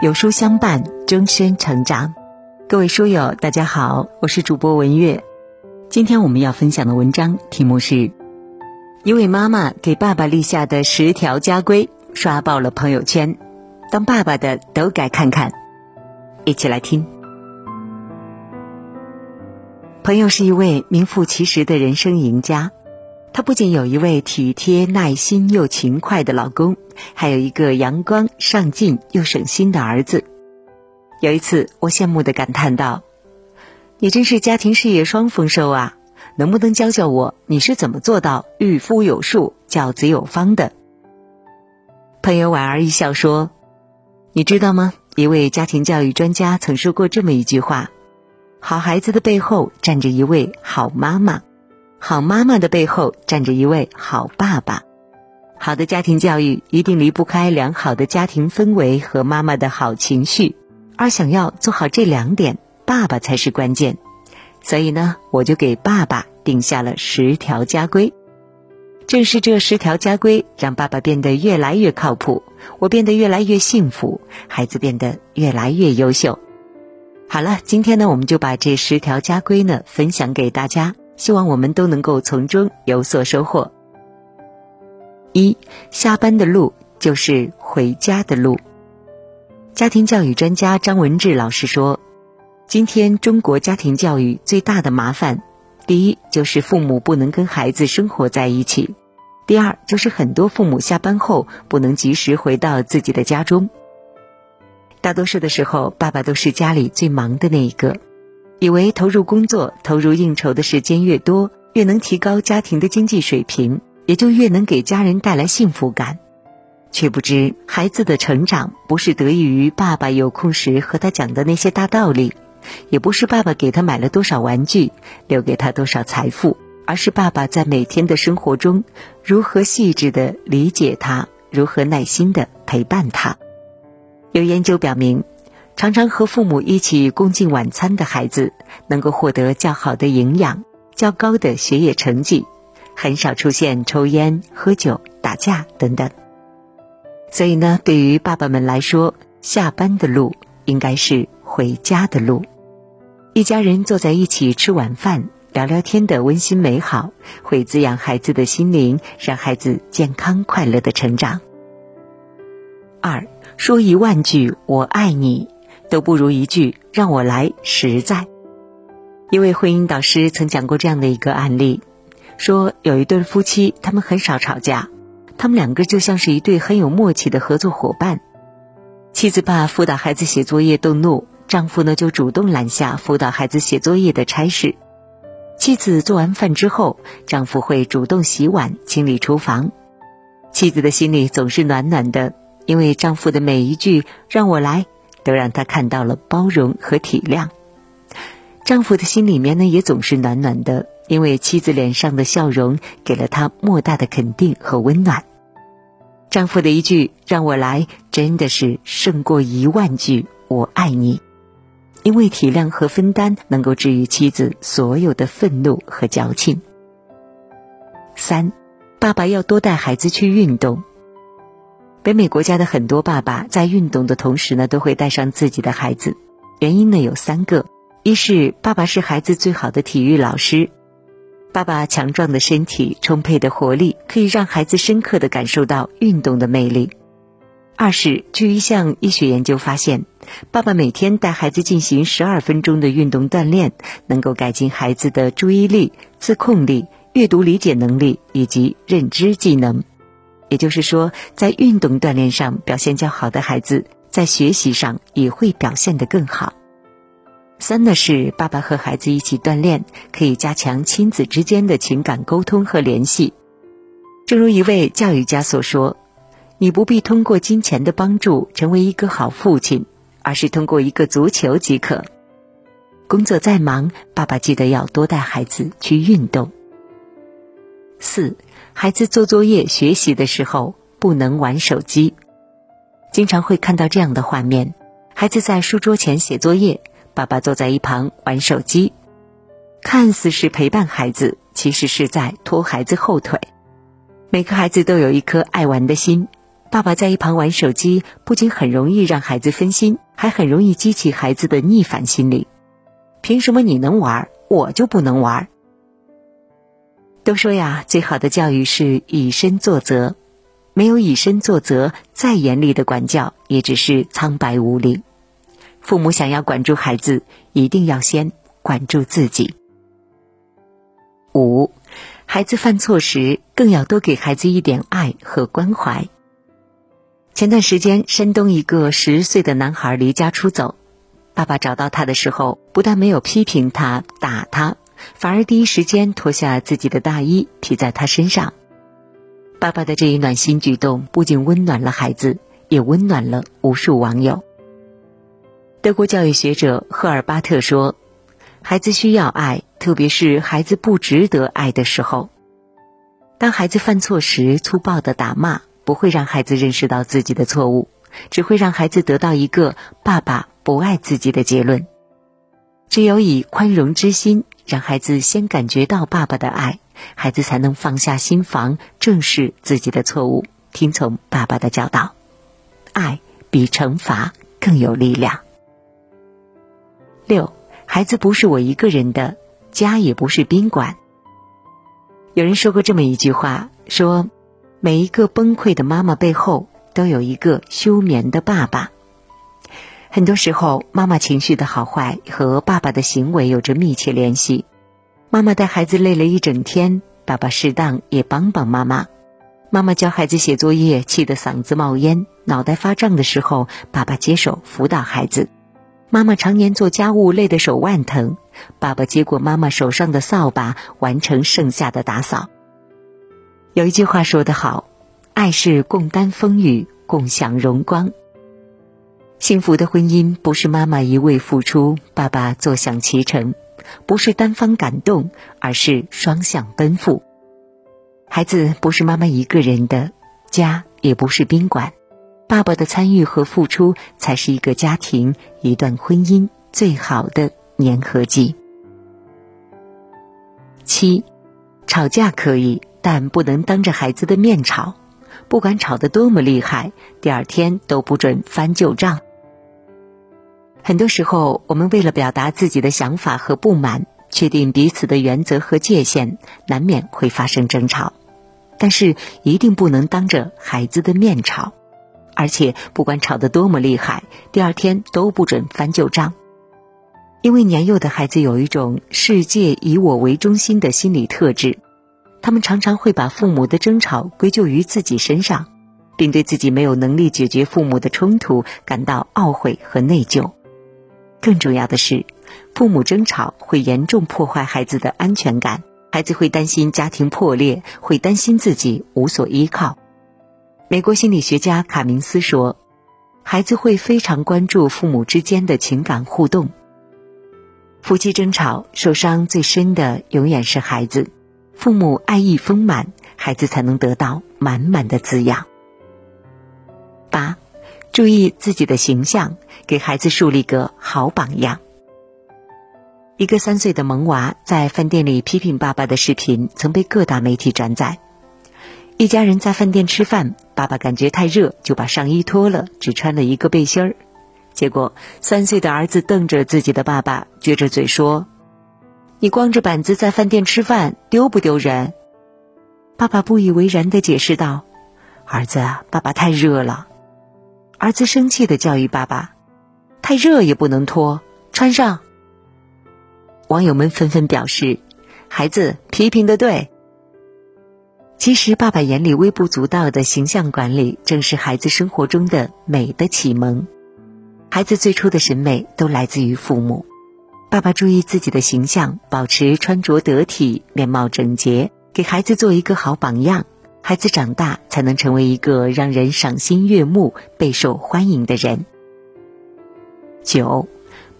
有书相伴，终身成长。各位书友，大家好，我是主播文月。今天我们要分享的文章题目是：一位妈妈给爸爸立下的十条家规，刷爆了朋友圈。当爸爸的都该看看。一起来听。朋友是一位名副其实的人生赢家。她不仅有一位体贴、耐心又勤快的老公，还有一个阳光、上进又省心的儿子。有一次，我羡慕的感叹道：“你真是家庭事业双丰收啊！能不能教教我，你是怎么做到育夫有术、教子有方的？”朋友莞尔一笑说：“你知道吗？一位家庭教育专家曾说过这么一句话：好孩子的背后站着一位好妈妈。”好妈妈的背后站着一位好爸爸，好的家庭教育一定离不开良好的家庭氛围和妈妈的好情绪，而想要做好这两点，爸爸才是关键。所以呢，我就给爸爸定下了十条家规。正是这十条家规，让爸爸变得越来越靠谱，我变得越来越幸福，孩子变得越来越优秀。好了，今天呢，我们就把这十条家规呢分享给大家。希望我们都能够从中有所收获。一下班的路就是回家的路。家庭教育专家张文志老师说：“今天中国家庭教育最大的麻烦，第一就是父母不能跟孩子生活在一起；第二就是很多父母下班后不能及时回到自己的家中。大多数的时候，爸爸都是家里最忙的那一个。”以为投入工作、投入应酬的时间越多，越能提高家庭的经济水平，也就越能给家人带来幸福感，却不知孩子的成长不是得益于爸爸有空时和他讲的那些大道理，也不是爸爸给他买了多少玩具、留给他多少财富，而是爸爸在每天的生活中如何细致的理解他，如何耐心的陪伴他。有研究表明。常常和父母一起共进晚餐的孩子，能够获得较好的营养、较高的学业成绩，很少出现抽烟、喝酒、打架等等。所以呢，对于爸爸们来说，下班的路应该是回家的路。一家人坐在一起吃晚饭、聊聊天的温馨美好，会滋养孩子的心灵，让孩子健康快乐的成长。二说一万句“我爱你”。都不如一句“让我来”实在。一位婚姻导师曾讲过这样的一个案例，说有一对夫妻，他们很少吵架，他们两个就像是一对很有默契的合作伙伴。妻子怕辅导孩子写作业动怒，丈夫呢就主动揽下辅导孩子写作业的差事。妻子做完饭之后，丈夫会主动洗碗、清理厨房。妻子的心里总是暖暖的，因为丈夫的每一句“让我来”。都让她看到了包容和体谅，丈夫的心里面呢也总是暖暖的，因为妻子脸上的笑容给了他莫大的肯定和温暖。丈夫的一句“让我来”真的是胜过一万句“我爱你”，因为体谅和分担能够治愈妻子所有的愤怒和矫情。三，爸爸要多带孩子去运动。北美国家的很多爸爸在运动的同时呢，都会带上自己的孩子。原因呢有三个：一是爸爸是孩子最好的体育老师，爸爸强壮的身体、充沛的活力，可以让孩子深刻的感受到运动的魅力；二是据一项医学研究发现，爸爸每天带孩子进行十二分钟的运动锻炼，能够改进孩子的注意力、自控力、阅读理解能力以及认知技能。也就是说，在运动锻炼上表现较好的孩子，在学习上也会表现得更好。三呢是爸爸和孩子一起锻炼，可以加强亲子之间的情感沟通和联系。正如一位教育家所说：“你不必通过金钱的帮助成为一个好父亲，而是通过一个足球即可。”工作再忙，爸爸记得要多带孩子去运动。四。孩子做作业、学习的时候不能玩手机。经常会看到这样的画面：孩子在书桌前写作业，爸爸坐在一旁玩手机，看似是陪伴孩子，其实是在拖孩子后腿。每个孩子都有一颗爱玩的心，爸爸在一旁玩手机，不仅很容易让孩子分心，还很容易激起孩子的逆反心理。凭什么你能玩，我就不能玩？都说呀，最好的教育是以身作则，没有以身作则，再严厉的管教也只是苍白无力。父母想要管住孩子，一定要先管住自己。五，孩子犯错时，更要多给孩子一点爱和关怀。前段时间，山东一个十岁的男孩离家出走，爸爸找到他的时候，不但没有批评他、打他，反而第一时间脱下自己的大衣披在他身上。爸爸的这一暖心举动，不仅温暖了孩子，也温暖了无数网友。德国教育学者赫尔巴特说：“孩子需要爱，特别是孩子不值得爱的时候。当孩子犯错时，粗暴的打骂。”不会让孩子认识到自己的错误，只会让孩子得到一个爸爸不爱自己的结论。只有以宽容之心，让孩子先感觉到爸爸的爱，孩子才能放下心防，正视自己的错误，听从爸爸的教导。爱比惩罚更有力量。六，孩子不是我一个人的家，也不是宾馆。有人说过这么一句话，说。每一个崩溃的妈妈背后，都有一个休眠的爸爸。很多时候，妈妈情绪的好坏和爸爸的行为有着密切联系。妈妈带孩子累了一整天，爸爸适当也帮帮妈妈。妈妈教孩子写作业，气得嗓子冒烟、脑袋发胀的时候，爸爸接手辅导孩子。妈妈常年做家务，累得手腕疼，爸爸接过妈妈手上的扫把，完成剩下的打扫。有一句话说得好，爱是共担风雨，共享荣光。幸福的婚姻不是妈妈一味付出，爸爸坐享其成；不是单方感动，而是双向奔赴。孩子不是妈妈一个人的家，也不是宾馆，爸爸的参与和付出才是一个家庭、一段婚姻最好的粘合剂。七，吵架可以。但不能当着孩子的面吵，不管吵得多么厉害，第二天都不准翻旧账。很多时候，我们为了表达自己的想法和不满，确定彼此的原则和界限，难免会发生争吵。但是一定不能当着孩子的面吵，而且不管吵得多么厉害，第二天都不准翻旧账。因为年幼的孩子有一种世界以我为中心的心理特质。他们常常会把父母的争吵归咎于自己身上，并对自己没有能力解决父母的冲突感到懊悔和内疚。更重要的是，父母争吵会严重破坏孩子的安全感，孩子会担心家庭破裂，会担心自己无所依靠。美国心理学家卡明斯说：“孩子会非常关注父母之间的情感互动。夫妻争吵受伤最深的永远是孩子。”父母爱意丰满，孩子才能得到满满的滋养。八，注意自己的形象，给孩子树立个好榜样。一个三岁的萌娃在饭店里批评爸爸的视频曾被各大媒体转载。一家人在饭店吃饭，爸爸感觉太热，就把上衣脱了，只穿了一个背心儿。结果，三岁的儿子瞪着自己的爸爸，撅着嘴说。你光着板子在饭店吃饭，丢不丢人？爸爸不以为然的解释道：“儿子，爸爸太热了。”儿子生气的教育爸爸：“太热也不能脱，穿上。”网友们纷纷表示：“孩子批评的对。”其实，爸爸眼里微不足道的形象管理，正是孩子生活中的美的启蒙。孩子最初的审美都来自于父母。爸爸注意自己的形象，保持穿着得体、面貌整洁，给孩子做一个好榜样。孩子长大才能成为一个让人赏心悦目、备受欢迎的人。九，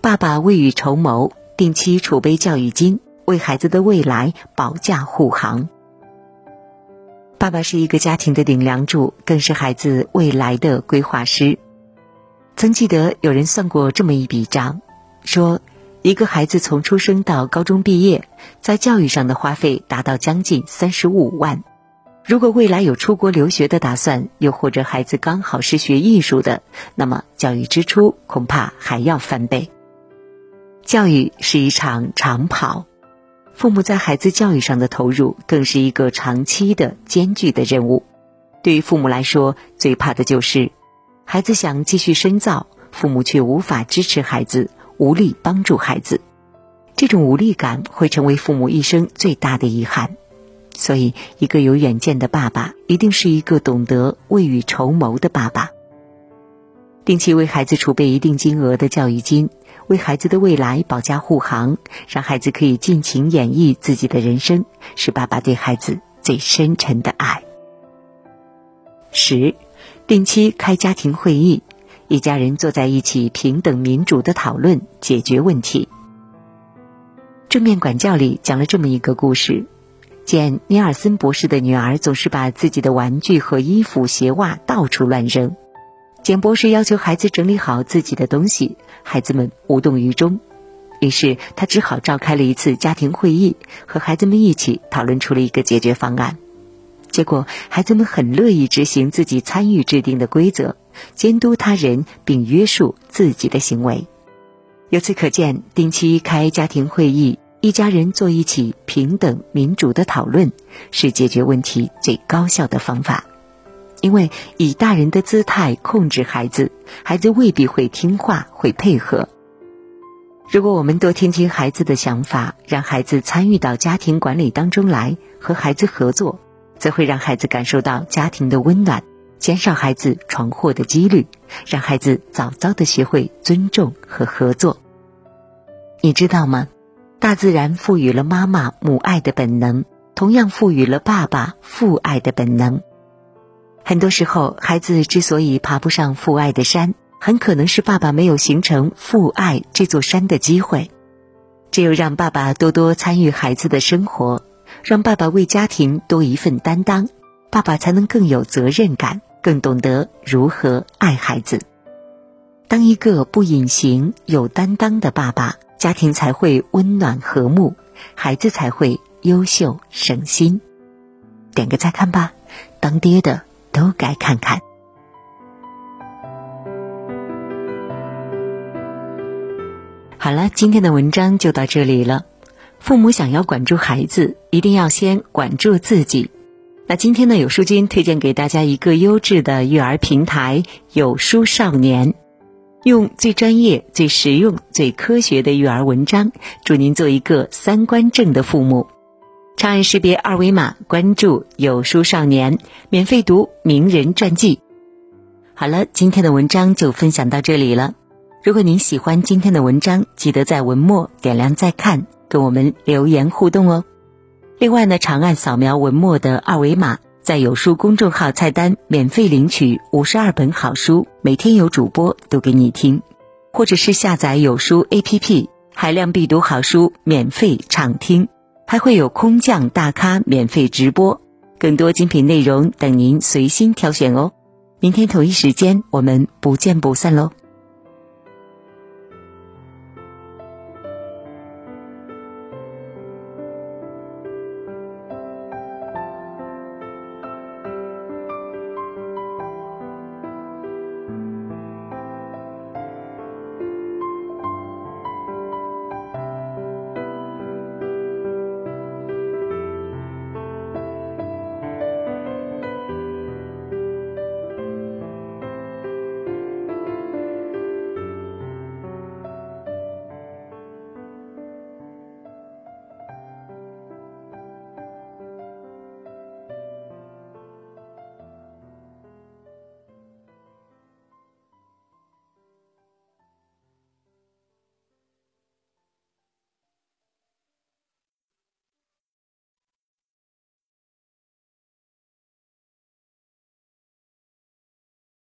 爸爸未雨绸缪，定期储备教育金，为孩子的未来保驾护航。爸爸是一个家庭的顶梁柱，更是孩子未来的规划师。曾记得有人算过这么一笔账，说。一个孩子从出生到高中毕业，在教育上的花费达到将近三十五万。如果未来有出国留学的打算，又或者孩子刚好是学艺术的，那么教育支出恐怕还要翻倍。教育是一场长跑，父母在孩子教育上的投入更是一个长期的艰巨的任务。对于父母来说，最怕的就是孩子想继续深造，父母却无法支持孩子，无力帮助孩子。这种无力感会成为父母一生最大的遗憾。所以，一个有远见的爸爸，一定是一个懂得未雨绸缪的爸爸。定期为孩子储备一定金额的教育金，为孩子的未来保驾护航，让孩子可以尽情演绎自己的人生，是爸爸对孩子最深沉的爱。十，定期开家庭会议，一家人坐在一起，平等民主的讨论解决问题。正面管教里讲了这么一个故事。见尼尔森博士的女儿总是把自己的玩具和衣服、鞋袜到处乱扔，简博士要求孩子整理好自己的东西，孩子们无动于衷。于是他只好召开了一次家庭会议，和孩子们一起讨论出了一个解决方案。结果，孩子们很乐意执行自己参与制定的规则，监督他人并约束自己的行为。由此可见，定期开家庭会议。一家人坐一起，平等民主的讨论，是解决问题最高效的方法。因为以大人的姿态控制孩子，孩子未必会听话、会配合。如果我们多听听孩子的想法，让孩子参与到家庭管理当中来，和孩子合作，则会让孩子感受到家庭的温暖，减少孩子闯祸的几率，让孩子早早的学会尊重和合作。你知道吗？大自然赋予了妈妈母爱的本能，同样赋予了爸爸父爱的本能。很多时候，孩子之所以爬不上父爱的山，很可能是爸爸没有形成父爱这座山的机会。只有让爸爸多多参与孩子的生活，让爸爸为家庭多一份担当，爸爸才能更有责任感，更懂得如何爱孩子。当一个不隐形、有担当的爸爸。家庭才会温暖和睦，孩子才会优秀省心。点个再看吧，当爹的都该看看。好了，今天的文章就到这里了。父母想要管住孩子，一定要先管住自己。那今天呢，有书君推荐给大家一个优质的育儿平台——有书少年。用最专业、最实用、最科学的育儿文章，祝您做一个三观正的父母。长按识别二维码关注“有书少年”，免费读名人传记。好了，今天的文章就分享到这里了。如果您喜欢今天的文章，记得在文末点亮再看，跟我们留言互动哦。另外呢，长按扫描文末的二维码。在有书公众号菜单免费领取五十二本好书，每天有主播读给你听，或者是下载有书 APP，海量必读好书免费畅听，还会有空降大咖免费直播，更多精品内容等您随心挑选哦。明天同一时间，我们不见不散喽。